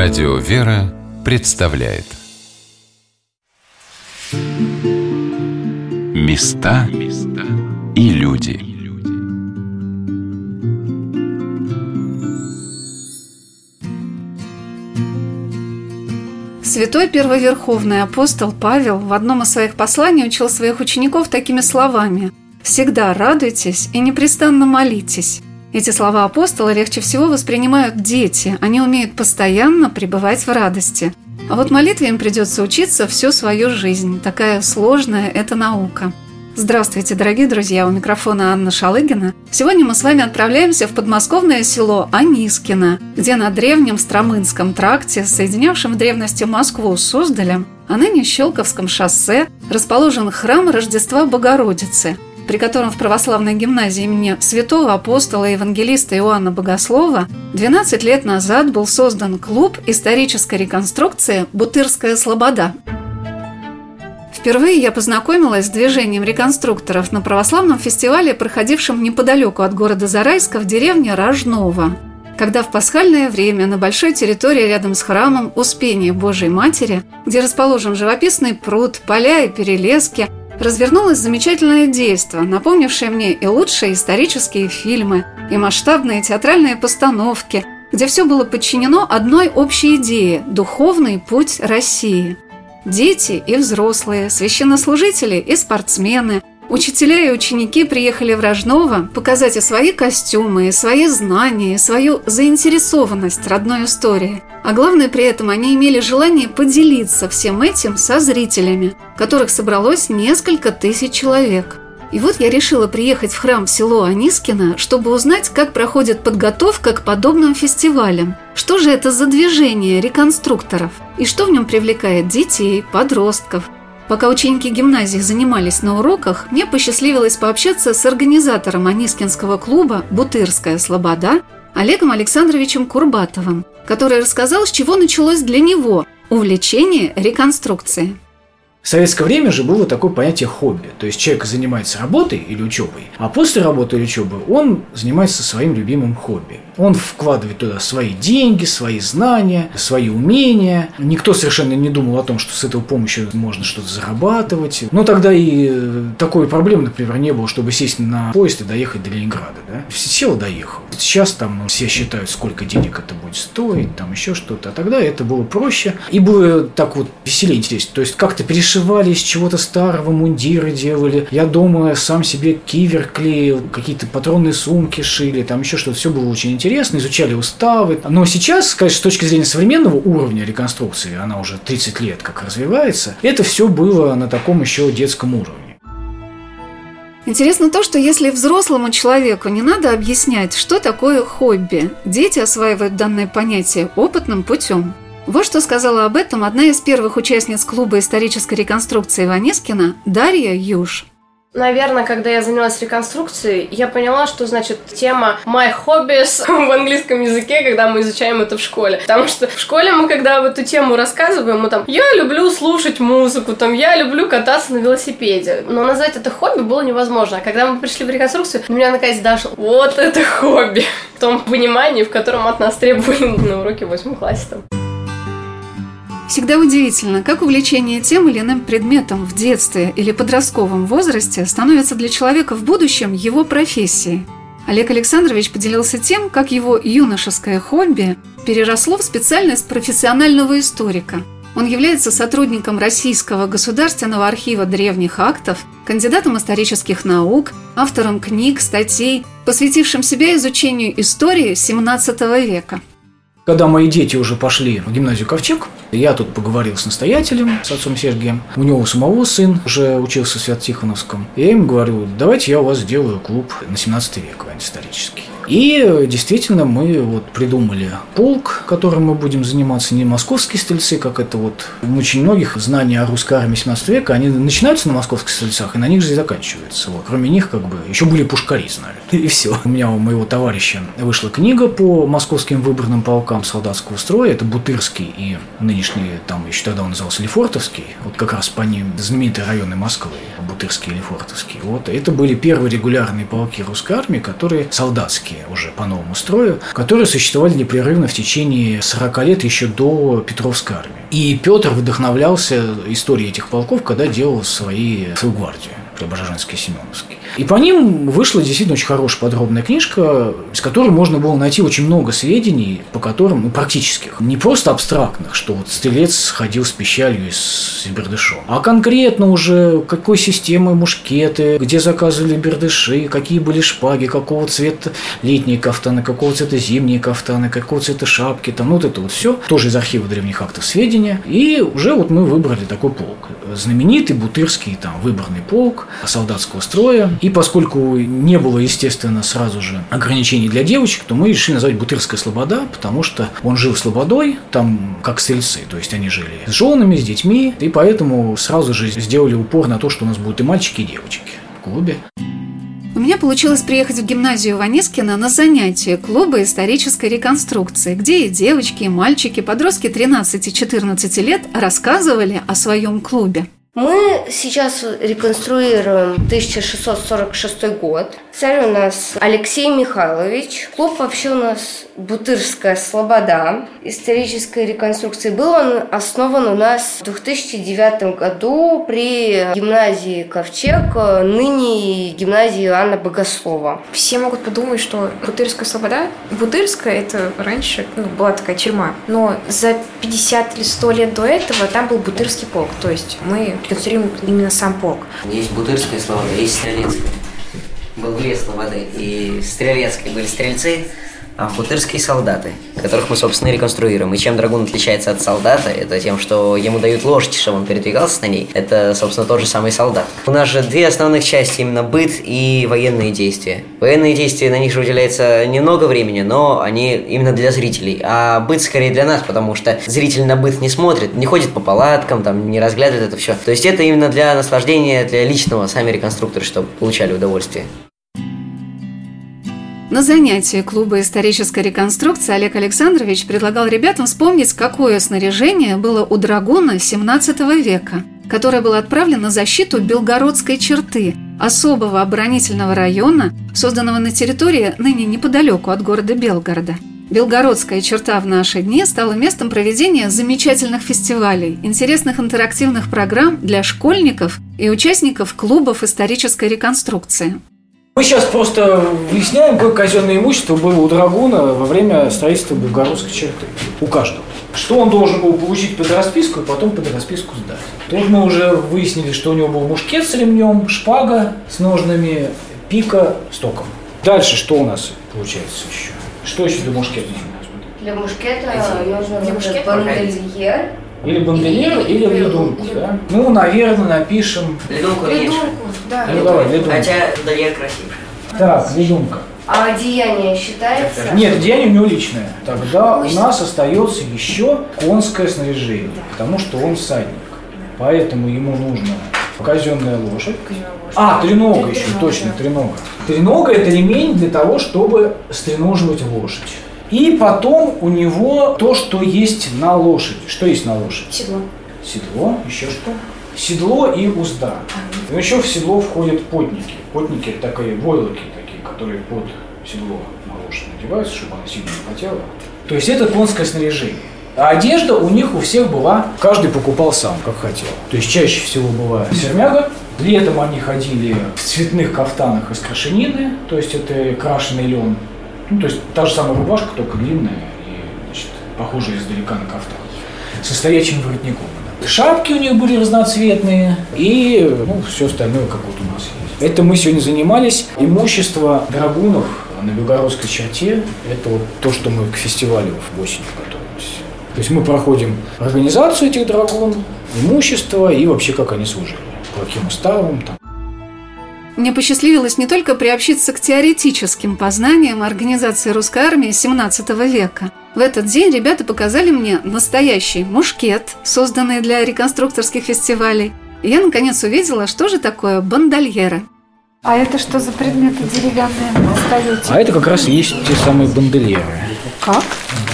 Радио «Вера» представляет Места и люди Святой первоверховный апостол Павел в одном из своих посланий учил своих учеников такими словами «Всегда радуйтесь и непрестанно молитесь». Эти слова апостола легче всего воспринимают дети, они умеют постоянно пребывать в радости. А вот молитве им придется учиться всю свою жизнь. Такая сложная эта наука. Здравствуйте, дорогие друзья! У микрофона Анна Шалыгина. Сегодня мы с вами отправляемся в подмосковное село Анискино, где на древнем Стромынском тракте, соединявшем в древности Москву с Суздалем, а ныне Щелковском шоссе, расположен храм Рождества Богородицы – при котором в православной гимназии имени святого апостола и евангелиста Иоанна Богослова 12 лет назад был создан клуб исторической реконструкции «Бутырская слобода». Впервые я познакомилась с движением реконструкторов на православном фестивале, проходившем неподалеку от города Зарайска в деревне Рожново, когда в пасхальное время на большой территории рядом с храмом Успения Божией Матери, где расположен живописный пруд, поля и перелески, развернулось замечательное действо, напомнившее мне и лучшие исторические фильмы, и масштабные театральные постановки, где все было подчинено одной общей идее – духовный путь России. Дети и взрослые, священнослужители и спортсмены – Учителя и ученики приехали в Рожново показать и свои костюмы, и свои знания, и свою заинтересованность родной историей. А главное при этом они имели желание поделиться всем этим со зрителями, которых собралось несколько тысяч человек. И вот я решила приехать в храм в село Анискино, чтобы узнать, как проходит подготовка к подобным фестивалям. Что же это за движение реконструкторов? И что в нем привлекает детей, подростков – Пока ученики гимназии занимались на уроках, мне посчастливилось пообщаться с организатором Анискинского клуба «Бутырская слобода» Олегом Александровичем Курбатовым, который рассказал, с чего началось для него увлечение реконструкцией. В советское время же было такое понятие хобби. То есть человек занимается работой или учебой, а после работы или учебы он занимается своим любимым хобби. Он вкладывает туда свои деньги, свои знания, свои умения. Никто совершенно не думал о том, что с этой помощью можно что-то зарабатывать. Но тогда и э, такой проблемы, например, не было, чтобы сесть на поезд и доехать до Ленинграда. Да? Сел, доехал. Сейчас там ну, все считают, сколько денег это будет стоить, там еще что-то. А тогда это было проще. И было так вот веселее, интереснее. То есть как-то перешивали из чего-то старого, мундиры делали. Я дома сам себе кивер клеил, какие-то патронные сумки шили, там еще что-то. Все было очень интересно, изучали уставы. Но сейчас, конечно, с точки зрения современного уровня реконструкции, она уже 30 лет как развивается, это все было на таком еще детском уровне. Интересно то, что если взрослому человеку не надо объяснять, что такое хобби, дети осваивают данное понятие опытным путем. Вот что сказала об этом одна из первых участниц клуба исторической реконструкции Ванескина Дарья Юж. Наверное, когда я занялась реконструкцией, я поняла, что значит тема my hobbies в английском языке, когда мы изучаем это в школе. Потому что в школе мы, когда в эту тему рассказываем, мы там, я люблю слушать музыку, там, я люблю кататься на велосипеде. Но назвать это хобби было невозможно. А когда мы пришли в реконструкцию, у меня наконец дошло, вот это хобби. В том понимании, в котором от нас требовали на уроке в 8 классе. Там. Всегда удивительно, как увлечение тем или иным предметом в детстве или подростковом возрасте становится для человека в будущем его профессией. Олег Александрович поделился тем, как его юношеское хобби переросло в специальность профессионального историка. Он является сотрудником Российского государственного архива древних актов, кандидатом исторических наук, автором книг, статей, посвятившим себя изучению истории XVII века. Когда мои дети уже пошли в гимназию Ковчег, я тут поговорил с настоятелем, с отцом Сергием. У него самого сын уже учился в Свято-Тихоновском. Я им говорю, давайте я у вас сделаю клуб на 17 век исторический. И действительно мы вот придумали полк, которым мы будем заниматься, не московские стрельцы, как это вот очень многих знания о русской армии 17 века, они начинаются на московских стрельцах, и на них же и заканчиваются. Вот. Кроме них, как бы, еще были пушкари, знали. И все. У меня, у моего товарища вышла книга по московским выборным полкам солдатского строя, это Бутырский и ныне нынешний, там еще тогда он назывался Лефортовский, вот как раз по ним знаменитые районы Москвы, Бутырский и Лефортовский. Вот это были первые регулярные полки русской армии, которые солдатские уже по новому строю, которые существовали непрерывно в течение 40 лет еще до Петровской армии. И Петр вдохновлялся историей этих полков, когда делал свои, свою гвардию. Преображенский Семеновский. И по ним вышла действительно очень хорошая подробная книжка, с которой можно было найти очень много сведений, по которым, ну, практических, не просто абстрактных, что вот стрелец ходил с пищалью и с бердышом, а конкретно уже какой системы мушкеты, где заказывали бердыши, какие были шпаги, какого цвета летние кафтаны, какого цвета зимние кафтаны, какого цвета шапки, там, вот это вот все, тоже из архива древних актов сведения, и уже вот мы выбрали такой полк. Знаменитый Бутырский там выборный полк, солдатского строя. И поскольку не было, естественно, сразу же ограничений для девочек, то мы решили назвать Бутырская Слобода, потому что он жил в Слободой, там как стрельцы, то есть они жили с женами, с детьми, и поэтому сразу же сделали упор на то, что у нас будут и мальчики, и девочки в клубе. У меня получилось приехать в гимназию Ванискина на занятие клуба исторической реконструкции, где и девочки, и мальчики, подростки 13-14 лет рассказывали о своем клубе. Мы сейчас реконструируем 1646 год. Царь у нас Алексей Михайлович. Клуб вообще у нас Бутырская Слобода исторической реконструкции. Был он основан у нас в 2009 году при гимназии Ковчег, ныне гимназии Анна Богослова. Все могут подумать, что Бутырская Слобода, Бутырская это раньше ну, была такая тюрьма, но за 50 или 100 лет до этого там был Бутырский полк, то есть мы реконструируем именно сам полк. Есть Бутырская Слобода, есть Стрелецкая. Был две Слободы, и Стрелецкой были стрельцы, а бутырские солдаты, которых мы, собственно, реконструируем. И чем драгун отличается от солдата, это тем, что ему дают лошадь, чтобы он передвигался на ней. Это, собственно, тот же самый солдат. У нас же две основных части, именно быт и военные действия. Военные действия, на них же уделяется немного времени, но они именно для зрителей. А быт скорее для нас, потому что зритель на быт не смотрит, не ходит по палаткам, там, не разглядывает это все. То есть это именно для наслаждения, для личного, сами реконструкторы, чтобы получали удовольствие. На занятии клуба исторической реконструкции Олег Александрович предлагал ребятам вспомнить, какое снаряжение было у драгуна 17 века, которое было отправлено на защиту Белгородской черты, особого оборонительного района, созданного на территории ныне неподалеку от города Белгорода. Белгородская черта в наши дни стала местом проведения замечательных фестивалей, интересных интерактивных программ для школьников и участников клубов исторической реконструкции. Мы сейчас просто выясняем, какое казенное имущество было у Драгуна во время строительства Белгородской черты. У каждого. Что он должен был получить под расписку и потом под расписку сдать. Тут мы уже выяснили, что у него был мушкет с ремнем, шпага с ножными, пика с током. Дальше что у нас получается еще? Что еще для мушкета нужно? Для мушкета нужно для мушкета. Или бандельер, или ледунку, да? Ну, наверное, напишем... Ледунку Ледунку, да. Ну, давай, ледунку. Хотя бандельер красивый. Так, ледунка. А одеяние считается? Нет, деяние у него личное. Тогда у нас остается еще конское снаряжение, потому что он всадник. Поэтому ему нужно казенная лошадь. А, тренога еще, точно, тренога. Тренога – это ремень для того, чтобы стреноживать лошадь. И потом у него то, что есть на лошади. Что есть на лошади? Седло. Седло, еще что? Седло и узда. И еще в седло входят потники. Потники – это такие войлоки такие, которые под седло на лошадь надеваются, чтобы она сильно не потела. То есть это конское снаряжение. А одежда у них у всех была, каждый покупал сам, как хотел. То есть чаще всего была сермяга, летом они ходили в цветных кафтанах из крашенины, то есть это крашеный лен. Ну, то есть та же самая рубашка, только длинная и, значит, похожая издалека на кафтан. Со стоячим воротником. Шапки у них были разноцветные и ну, все остальное, как вот у нас есть. Это мы сегодня занимались. Имущество драгунов на Белгородской черте – это вот то, что мы к фестивалю в осень готовимся. То есть мы проходим организацию этих драгун, имущество и вообще как они служили. По каким уставам, там, Мне посчастливилось не только приобщиться к теоретическим познаниям организации русской армии XVII века. В этот день ребята показали мне настоящий мушкет, созданный для реконструкторских фестивалей. И я наконец увидела, что же такое бандольеры. А это что за предметы деревянные вы достаете? А это как раз и есть те самые бандельеры. Как?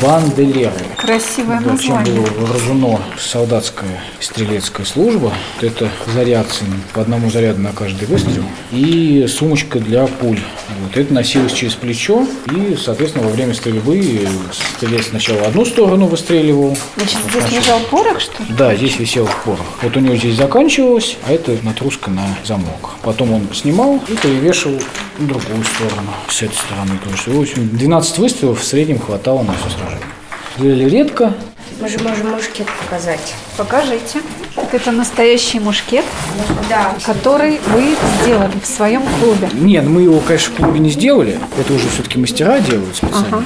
Банделеры. Красивое Да, чем название. было вооружено солдатская стрелецкая служба. Это зарядцы по одному заряду на каждый выстрел. И сумочка для пуль. Вот это носилось через плечо. И, соответственно, во время стрельбы стрелец сначала одну сторону выстреливал. Значит, Вот здесь лежал порох, что ли? Да, здесь висел порох. Вот у него здесь заканчивалось, а это натруска на замок. Потом он снимал и перевешивал в другую сторону, с этой стороны тоже. В общем, 12 выстрелов в среднем хватало на все сражение. Стреляли редко, Мы же можем мушкет показать. Покажите. Это настоящий мушкет, Да. который вы сделали в своем клубе. Нет, мы его, конечно, в клубе не сделали. Это уже все-таки мастера делают специально.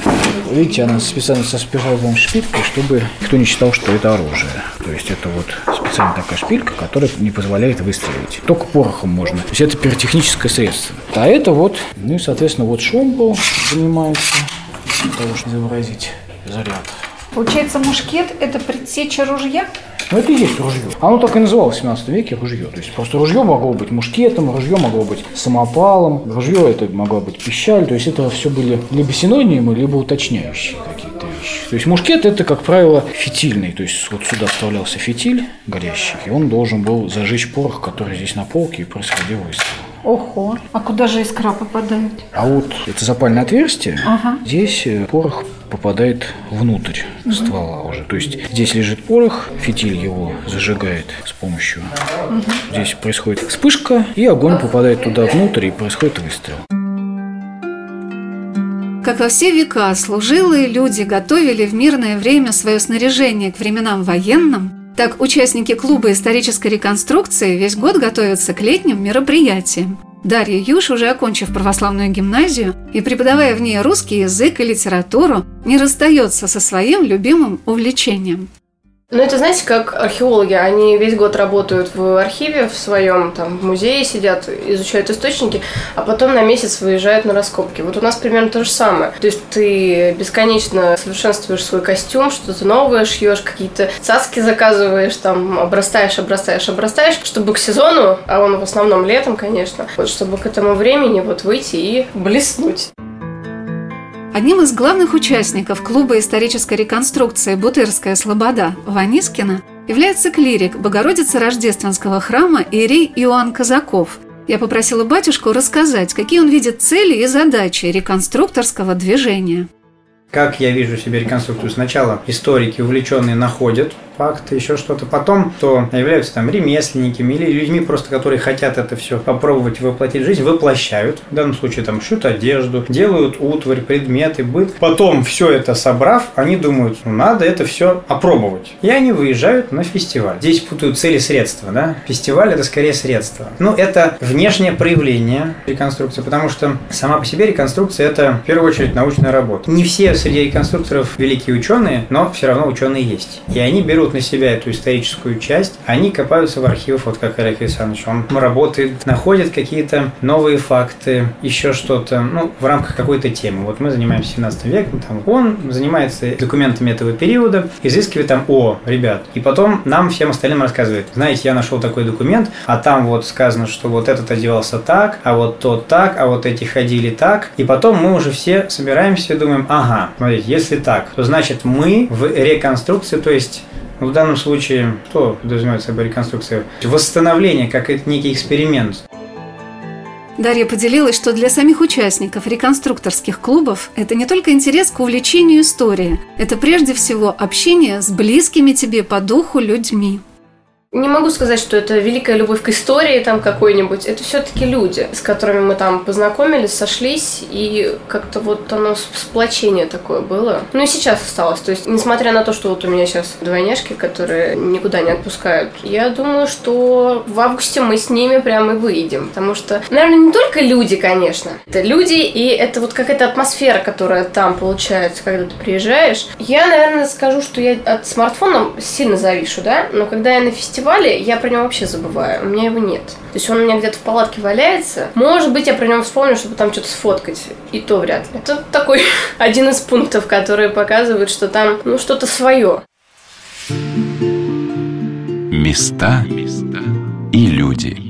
Видите, она специально со спиральной шпилькой, чтобы никто не считал, что это оружие. То есть это вот специальная такая шпилька, которая не позволяет выстрелить. Только порохом можно. То есть это пиротехническое средство. А это вот, ну и, соответственно, вот шомбо занимается для того, чтобы изобразить заряд. Получается, мушкет – это предсеча ружья? Ну, это и есть ружье. Оно так и называлось в 17 веке ружье. То есть просто ружье могло быть мушкетом, ружье могло быть самопалом, ружье это могло быть пищаль. То есть это все были либо синонимы, либо уточняющие какие-то вещи. То есть мушкет это, как правило, фитильный. То есть вот сюда вставлялся фитиль горящий, и он должен был зажечь порох, который здесь на полке, и происходил выстрел. Ого. А куда же искра попадает? А вот это запальное отверстие, Ага. здесь э, порох попадает внутрь ствола уже. То есть здесь лежит порох, фитиль его зажигает с помощью. Здесь происходит вспышка, и огонь попадает туда внутрь, и происходит выстрел. Как во все века служилые люди готовили в мирное время свое снаряжение к временам военным, так участники клуба исторической реконструкции весь год готовятся к летним мероприятиям. Дарья Юш, уже окончив православную гимназию и преподавая в ней русский язык и литературу, не расстается со своим любимым увлечением. Ну, это, знаете, как археологи, они весь год работают в архиве в своем, там, в музее сидят, изучают источники, а потом на месяц выезжают на раскопки. Вот у нас примерно то же самое. То есть ты бесконечно совершенствуешь свой костюм, что-то новое шьешь, какие-то цаски заказываешь, там, обрастаешь, обрастаешь, обрастаешь, чтобы к сезону, а он в основном летом, конечно, вот, чтобы к этому времени вот выйти и блеснуть. Одним из главных участников клуба исторической реконструкции «Бутырская слобода» Ванискина является клирик Богородицы Рождественского храма Ирий Иоанн Казаков. Я попросила батюшку рассказать, какие он видит цели и задачи реконструкторского движения. Как я вижу себе реконструкцию? Сначала историки, увлеченные, находят факты, еще что-то. Потом, кто являются там ремесленниками или людьми просто, которые хотят это все попробовать воплотить в жизнь, воплощают. В данном случае там шьют одежду, делают утварь, предметы, быт. Потом все это собрав, они думают, ну надо это все опробовать. И они выезжают на фестиваль. Здесь путают цели и средства, да? Фестиваль это скорее средство. Ну, это внешнее проявление реконструкции, потому что сама по себе реконструкция это в первую очередь научная работа. Не все среди реконструкторов великие ученые, но все равно ученые есть. И они берут на себя эту историческую часть, они копаются в архивах, вот как Олег Александрович, он работает, находит какие-то новые факты, еще что-то, ну, в рамках какой-то темы. Вот мы занимаемся 17 веком, там, он занимается документами этого периода, изыскивает там, о, ребят, и потом нам всем остальным рассказывает, знаете, я нашел такой документ, а там вот сказано, что вот этот одевался так, а вот тот так, а вот эти ходили так, и потом мы уже все собираемся и думаем, ага, смотрите, если так, то значит мы в реконструкции, то есть ну, в данном случае, что подразумевает собой реконструкция? Восстановление, как это некий эксперимент. Дарья поделилась, что для самих участников реконструкторских клубов это не только интерес к увлечению истории, это прежде всего общение с близкими тебе по духу людьми. Не могу сказать, что это великая любовь к истории там какой-нибудь. Это все-таки люди, с которыми мы там познакомились, сошлись, и как-то вот оно сплочение такое было. Ну и сейчас осталось. То есть, несмотря на то, что вот у меня сейчас двойняшки, которые никуда не отпускают, я думаю, что в августе мы с ними прям и выйдем. Потому что, наверное, не только люди, конечно. Это люди, и это вот какая-то атмосфера, которая там получается, когда ты приезжаешь. Я, наверное, скажу, что я от смартфона сильно завишу, да? Но когда я на фестивале, я про него вообще забываю. У меня его нет. То есть он у меня где-то в палатке валяется. Может быть, я про него вспомню, чтобы там что-то сфоткать. И то вряд ли. Это такой один из пунктов, которые показывают, что там, ну, что-то свое. Места и люди.